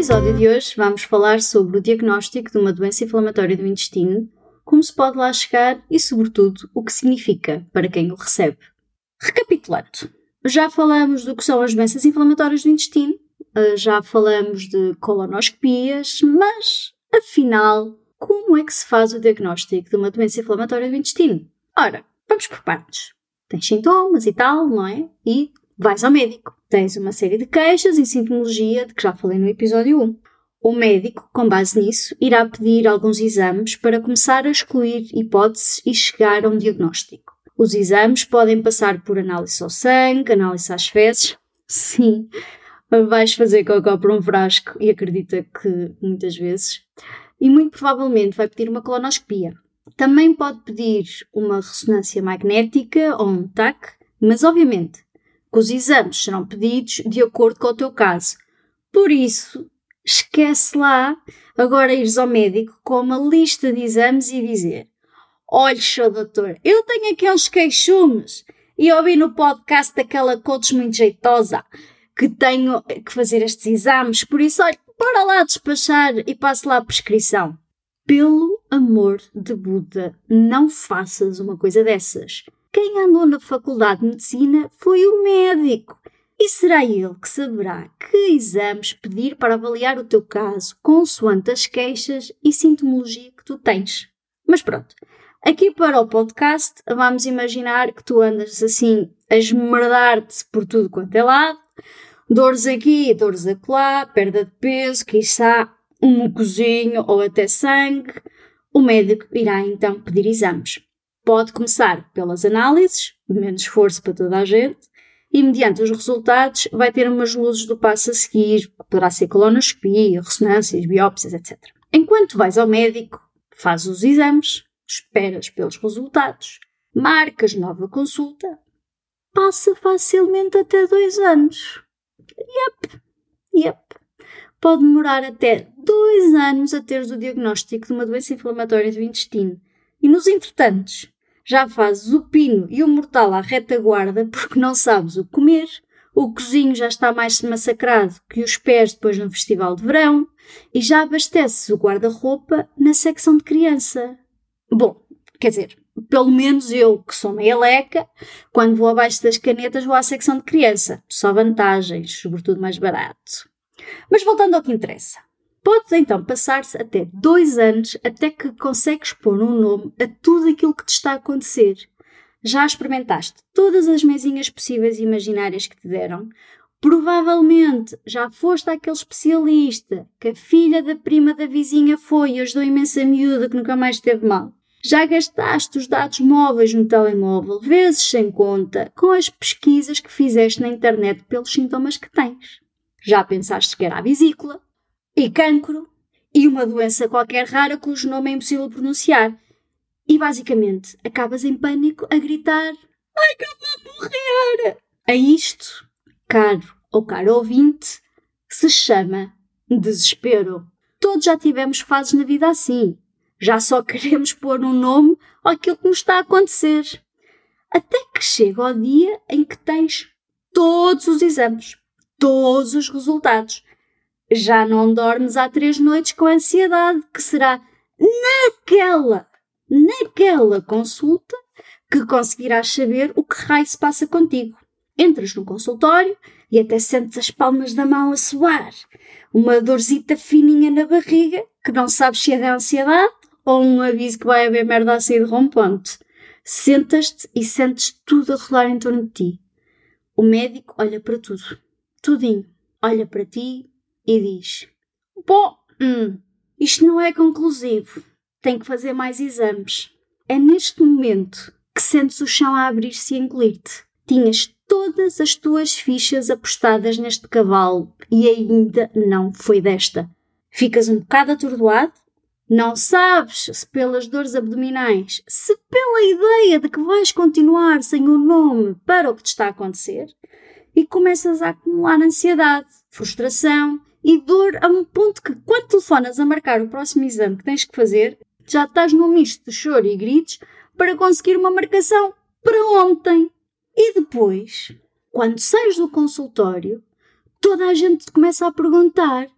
Episódio de hoje vamos falar sobre o diagnóstico de uma doença inflamatória do intestino como se pode lá chegar e, sobretudo, o que significa para quem o recebe. Recapitulando, já falamos do que são as doenças inflamatórias do intestino, eh, já falamos de colonoscopias, mas, afinal, como é que se faz o diagnóstico de uma doença inflamatória do intestino? Ora, vamos por partes. Tens sintomas e tal, não é? E vais ao médico. Tens uma série de queixas e sintomologia de que já falei no episódio 1. O médico, com base nisso, irá pedir alguns exames para começar a excluir hipóteses e chegar a um diagnóstico. Os exames podem passar por análise ao sangue, análise às fezes. Sim, vais fazer cocó por um frasco e acredita que muitas vezes. E muito provavelmente vai pedir uma colonoscopia. Também pode pedir uma ressonância magnética ou um TAC, mas obviamente que os exames serão pedidos de acordo com o teu caso. Por isso, esquece lá agora ires ao médico com uma lista de exames e dizer: Olha, seu doutor, eu tenho aqui uns queixumes e ouvi no podcast daquela coach muito jeitosa que tenho que fazer estes exames, por isso, olha, bora lá despachar e passe lá a prescrição. Pelo amor de Buda, não faças uma coisa dessas. Quem andou na faculdade de medicina foi o médico e será ele que saberá que exames pedir para avaliar o teu caso, consoante as queixas e sintomologia que tu tens. Mas pronto, aqui para o podcast, vamos imaginar que tu andas assim a esmerdar-te por tudo quanto é lado, dores aqui, dores acolá, perda de peso, quiçá um mucozinho ou até sangue. O médico irá então pedir exames. Pode começar pelas análises, menos esforço para toda a gente, e mediante os resultados vai ter umas luzes do passo a seguir, poderá ser colonoscopia, ressonâncias, biópsias, etc. Enquanto vais ao médico, fazes os exames, esperas pelos resultados, marcas nova consulta, passa facilmente até dois anos. Yep, yep. Pode demorar até dois anos a teres o diagnóstico de uma doença inflamatória do intestino. E nos entretantos, já fazes o pino e o mortal à retaguarda porque não sabes o comer, o cozinho já está mais massacrado que os pés depois no festival de verão e já abasteces o guarda-roupa na secção de criança. Bom, quer dizer, pelo menos eu, que sou meia leca, quando vou abaixo das canetas vou à secção de criança. Só vantagens, sobretudo mais barato. Mas voltando ao que interessa. Podes então passar-se até dois anos até que consegues pôr um nome a tudo aquilo que te está a acontecer. Já experimentaste todas as mesinhas possíveis e imaginárias que te deram? Provavelmente já foste àquele especialista que a filha da prima da vizinha foi e ajudou imensa miúda que nunca mais teve mal. Já gastaste os dados móveis no telemóvel, vezes sem conta, com as pesquisas que fizeste na internet pelos sintomas que tens. Já pensaste que era a vesícula, e cancro e uma doença qualquer rara cujo nome é impossível pronunciar. E basicamente acabas em pânico a gritar: Ai, que eu vou morrer! A isto, caro ou caro ouvinte, se chama desespero. Todos já tivemos fases na vida assim. Já só queremos pôr um nome àquilo que nos está a acontecer. Até que chega o dia em que tens todos os exames, todos os resultados, já não dormes há três noites com ansiedade, que será naquela, naquela consulta que conseguirás saber o que raio se passa contigo. Entras no consultório e até sentes as palmas da mão a suar, uma dorzita fininha na barriga, que não sabes se é da ansiedade ou um aviso que vai haver merda a sair de romponte. Sentas-te e sentes tudo a rolar em torno de ti. O médico olha para tudo, tudinho. Olha para ti, e diz: Bom, hum, isto não é conclusivo. Tem que fazer mais exames. É neste momento que sentes o chão a abrir-se e engolir-te. Tinhas todas as tuas fichas apostadas neste cavalo e ainda não foi desta. ficas um bocado atordoado, não sabes se pelas dores abdominais, se pela ideia de que vais continuar sem o um nome para o que te está a acontecer, e começas a acumular ansiedade, frustração e dor a um ponto que, quando telefonas a marcar o próximo exame que tens que fazer, já estás num misto de choro e gritos para conseguir uma marcação para ontem. E depois, quando sais do consultório, toda a gente te começa a perguntar: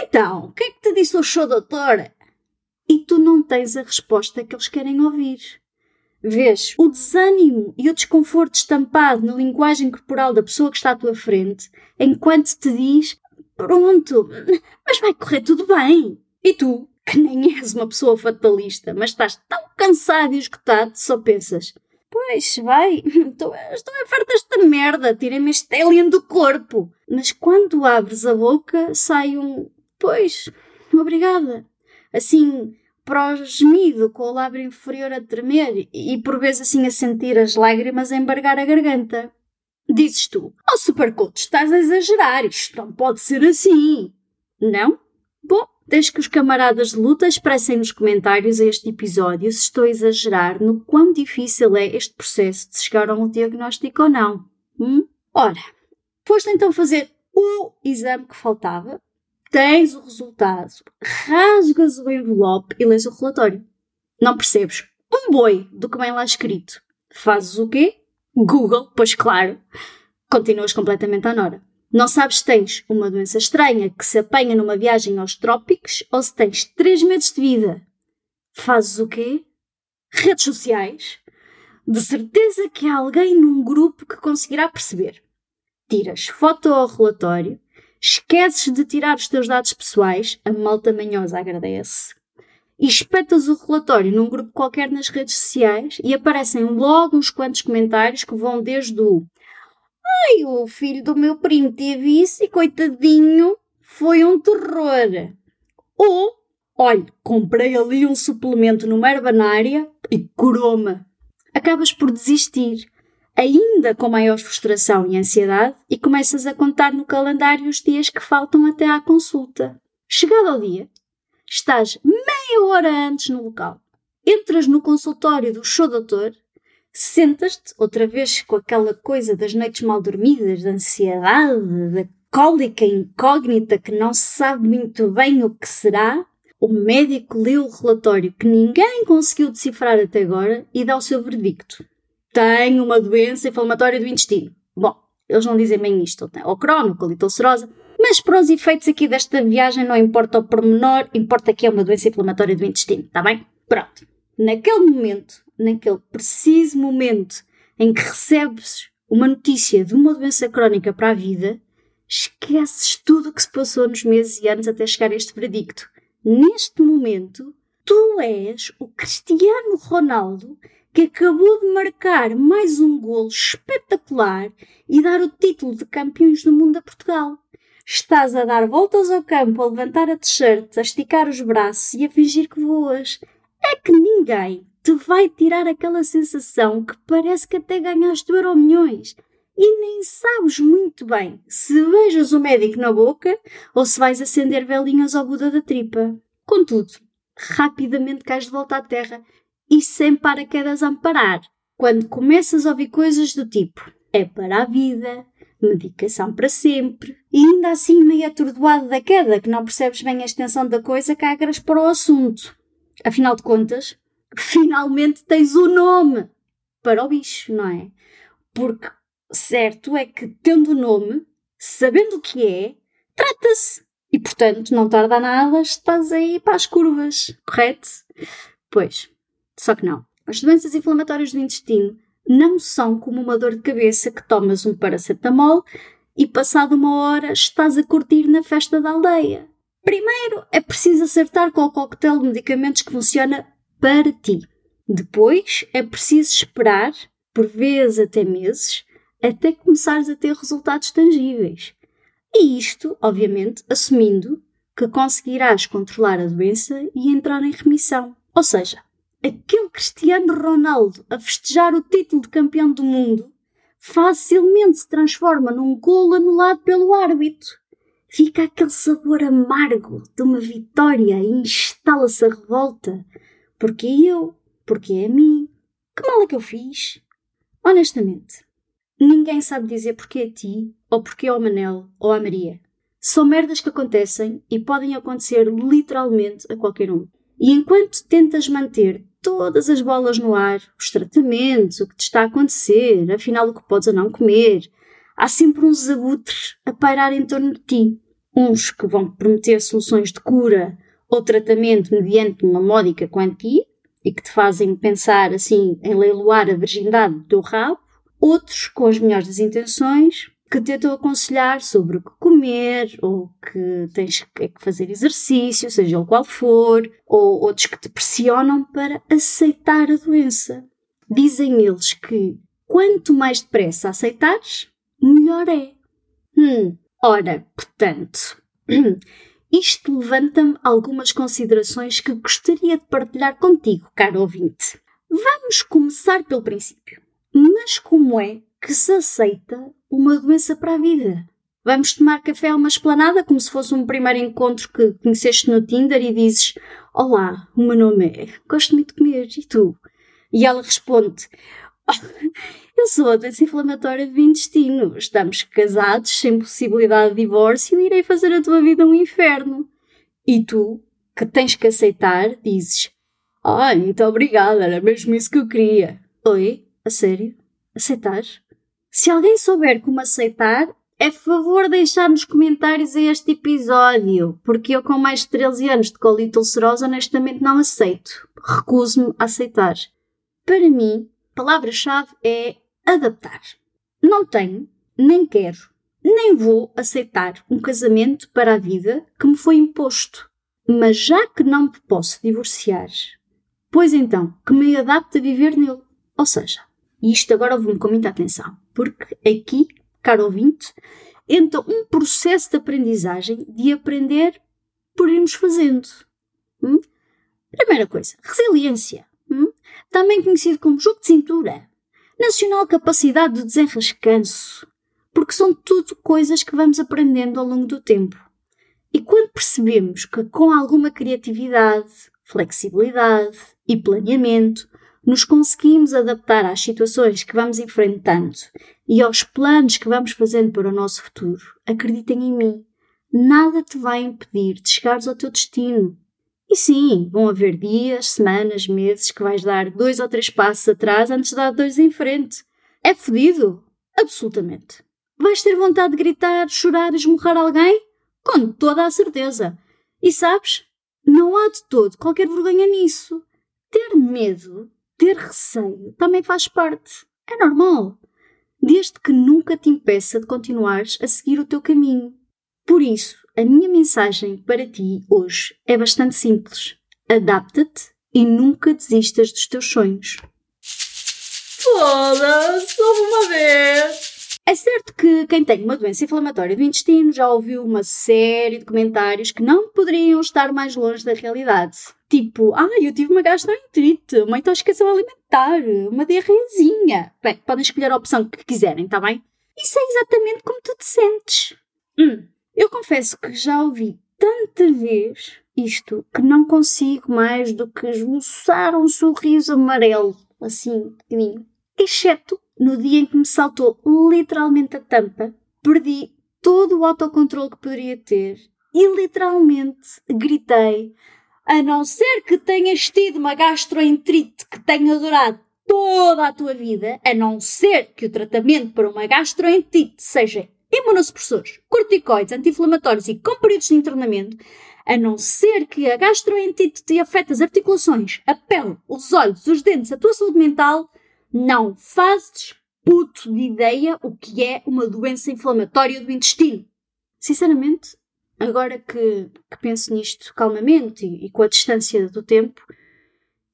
Então, o que é que te disse o show doutora? E tu não tens a resposta que eles querem ouvir. Vês o desânimo e o desconforto estampado na linguagem corporal da pessoa que está à tua frente, enquanto te diz: Pronto, mas vai correr tudo bem. E tu, que nem és uma pessoa fatalista, mas estás tão cansado e esgotado, só pensas: Pois, vai, estou, estou a farta desta merda, tirem-me este alien do corpo. Mas quando abres a boca, sai um: Pois, obrigada. Assim, prosmido, com o lábio inferior a tremer e por vezes assim a sentir as lágrimas a embargar a garganta. Dizes tu: Oh, Supercoach, estás a exagerar, isto não pode ser assim. Não? Bom, Desde que os camaradas de luta expressem nos comentários a este episódio se estou a exagerar no quão difícil é este processo de chegar a um diagnóstico ou não. Hum? Ora, foste então fazer o exame que faltava, tens o resultado, rasgas o envelope e lês o relatório. Não percebes um boi do que vem lá escrito. Fazes o quê? Google, pois claro. Continuas completamente à nora. Não sabes se tens uma doença estranha que se apanha numa viagem aos trópicos ou se tens três meses de vida. Fazes o quê? Redes sociais? De certeza que há alguém num grupo que conseguirá perceber. Tiras foto ao relatório, esqueces de tirar os teus dados pessoais, a malta manhosa agradece, e espetas o relatório num grupo qualquer nas redes sociais e aparecem logo uns quantos comentários que vão desde o Ai, o filho do meu primo teve isso e coitadinho, foi um terror. Ou, olha, comprei ali um suplemento numa herbanária e curou-me. Acabas por desistir, ainda com maior frustração e ansiedade, e começas a contar no calendário os dias que faltam até à consulta. Chegado ao dia, estás meia hora antes no local. Entras no consultório do show doutor sentas-te outra vez com aquela coisa das noites mal dormidas, da ansiedade, da cólica incógnita que não se sabe muito bem o que será. O médico lê o relatório que ninguém conseguiu decifrar até agora e dá o seu verdicto. Tenho uma doença inflamatória do intestino. Bom, eles não dizem bem isto, ou crono, colitulcerosa, mas para os efeitos aqui desta viagem não importa o pormenor, importa que é uma doença inflamatória do intestino, está bem? Pronto. Naquele momento, naquele preciso momento em que recebes uma notícia de uma doença crónica para a vida, esqueces tudo o que se passou nos meses e anos até chegar a este veredicto. Neste momento, tu és o Cristiano Ronaldo que acabou de marcar mais um golo espetacular e dar o título de campeões do mundo a Portugal. Estás a dar voltas ao campo, a levantar a t-shirt, a esticar os braços e a fingir que voas. É que ninguém te vai tirar aquela sensação que parece que até ganhaste euro milhões e nem sabes muito bem se beijas o médico na boca ou se vais acender velinhas ao Buda da tripa. Contudo, rapidamente cais de volta à terra e sem paraquedas a amparar. Quando começas a ouvir coisas do tipo é para a vida, medicação para sempre, e ainda assim meio atordoado da queda, que não percebes bem a extensão da coisa, cagras para o assunto. Afinal de contas, finalmente tens o nome para o bicho, não é? Porque certo é que, tendo o nome, sabendo o que é, trata-se. E, portanto, não tarda nada, estás aí para as curvas, correto? Pois, só que não. As doenças inflamatórias do intestino não são como uma dor de cabeça que tomas um paracetamol e, passado uma hora, estás a curtir na festa da aldeia. Primeiro, é preciso acertar com o coquetel de medicamentos que funciona para ti. Depois é preciso esperar, por vezes até meses, até começares a ter resultados tangíveis. E isto, obviamente, assumindo que conseguirás controlar a doença e entrar em remissão. Ou seja, aquele Cristiano Ronaldo a festejar o título de campeão do mundo facilmente se transforma num golo anulado pelo árbitro. fica aquele sabor amargo de uma vitória e instala-se a revolta. Porque eu? Porque é a mim? Que mal é que eu fiz? Honestamente, ninguém sabe dizer porque a ti, ou porque ao Manel, ou à Maria. São merdas que acontecem e podem acontecer literalmente a qualquer um. E enquanto tentas manter todas as bolas no ar, os tratamentos, o que te está a acontecer, afinal o que podes ou não comer, há sempre uns abutres a pairar em torno de ti. Uns que vão prometer soluções de cura ou tratamento mediante uma módica quantia e que te fazem pensar assim em leiloar a virgindade do teu rabo. Outros com as melhores das intenções que tentam aconselhar sobre o que comer ou que tens que fazer exercício, seja o qual for, ou outros que te pressionam para aceitar a doença. Dizem eles que quanto mais depressa aceitares, melhor é. Hum, ora, portanto, isto levanta-me algumas considerações que gostaria de partilhar contigo, caro ouvinte. Vamos começar pelo princípio. Mas como é que se aceita uma doença para a vida? Vamos tomar café a uma esplanada como se fosse um primeiro encontro que conheceste no Tinder e dizes: Olá, o meu nome é, gosto muito de comer, e tu? E ela responde: eu sou a doença inflamatória do intestino. Estamos casados, sem possibilidade de divórcio, e irei fazer a tua vida um inferno. E tu, que tens que aceitar, dizes: Ai, muito obrigada, era mesmo isso que eu queria. Oi? A sério? Aceitar? Se alguém souber como aceitar, é favor deixar nos comentários a este episódio, porque eu, com mais de 13 anos de colite ulcerosa, honestamente não aceito. Recuso-me a aceitar. Para mim, palavra-chave é adaptar. Não tenho, nem quero, nem vou aceitar um casamento para a vida que me foi imposto. Mas já que não me posso divorciar, pois então que me adapte a viver nele. Ou seja, e isto agora ouve-me com muita atenção, porque aqui, caro ouvinte, entra um processo de aprendizagem de aprender por irmos fazendo. Hum? Primeira coisa, resiliência também conhecido como jogo de cintura, nacional capacidade de desenrascanço, porque são tudo coisas que vamos aprendendo ao longo do tempo. E quando percebemos que com alguma criatividade, flexibilidade e planeamento, nos conseguimos adaptar às situações que vamos enfrentando e aos planos que vamos fazendo para o nosso futuro, acreditem em mim, nada te vai impedir de chegares ao teu destino. E sim, vão haver dias, semanas, meses que vais dar dois ou três passos atrás antes de dar dois em frente. É fodido? Absolutamente. Vais ter vontade de gritar, chorar, esmurrar alguém? Com toda a certeza. E sabes? Não há de todo qualquer vergonha nisso. Ter medo, ter receio, também faz parte. É normal. Desde que nunca te impeça de continuares a seguir o teu caminho. Por isso, a minha mensagem para ti hoje é bastante simples. Adapta-te e nunca desistas dos teus sonhos. Foda-se, uma vez! É certo que quem tem uma doença inflamatória do intestino já ouviu uma série de comentários que não poderiam estar mais longe da realidade. Tipo, ah, eu tive uma gastroenterite, uma intoxicação alimentar, uma diarreazinha. Bem, podem escolher a opção que quiserem, tá bem? Isso é exatamente como tu te sentes. Hum, eu confesso que já ouvi tanta vez isto que não consigo mais do que esboçar um sorriso amarelo, assim, pequenino. Exceto no dia em que me saltou literalmente a tampa, perdi todo o autocontrole que poderia ter e literalmente gritei: a não ser que tenhas tido uma gastroenterite que tenha durado toda a tua vida, a não ser que o tratamento para uma gastroenterite seja imunossupressores, corticoides, anti-inflamatórios e com períodos de internamento, a não ser que a gastroenterite te afete as articulações, a pele, os olhos, os dentes, a tua saúde mental, não fazes puto de ideia o que é uma doença inflamatória do intestino. Sinceramente, agora que, que penso nisto calmamente e, e com a distância do tempo,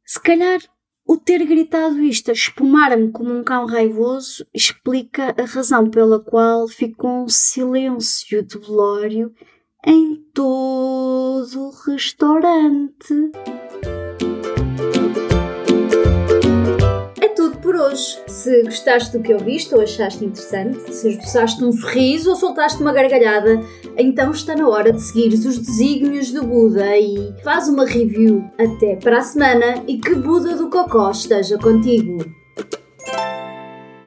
se calhar o ter gritado isto a espumar-me como um cão raivoso explica a razão pela qual ficou um silêncio de velório em todo o restaurante. Se gostaste do que ouviste ou achaste interessante, se esboçaste um sorriso ou soltaste uma gargalhada, então está na hora de seguir os desígnios do Buda e faz uma review. Até para a semana e que Buda do Cocó esteja contigo!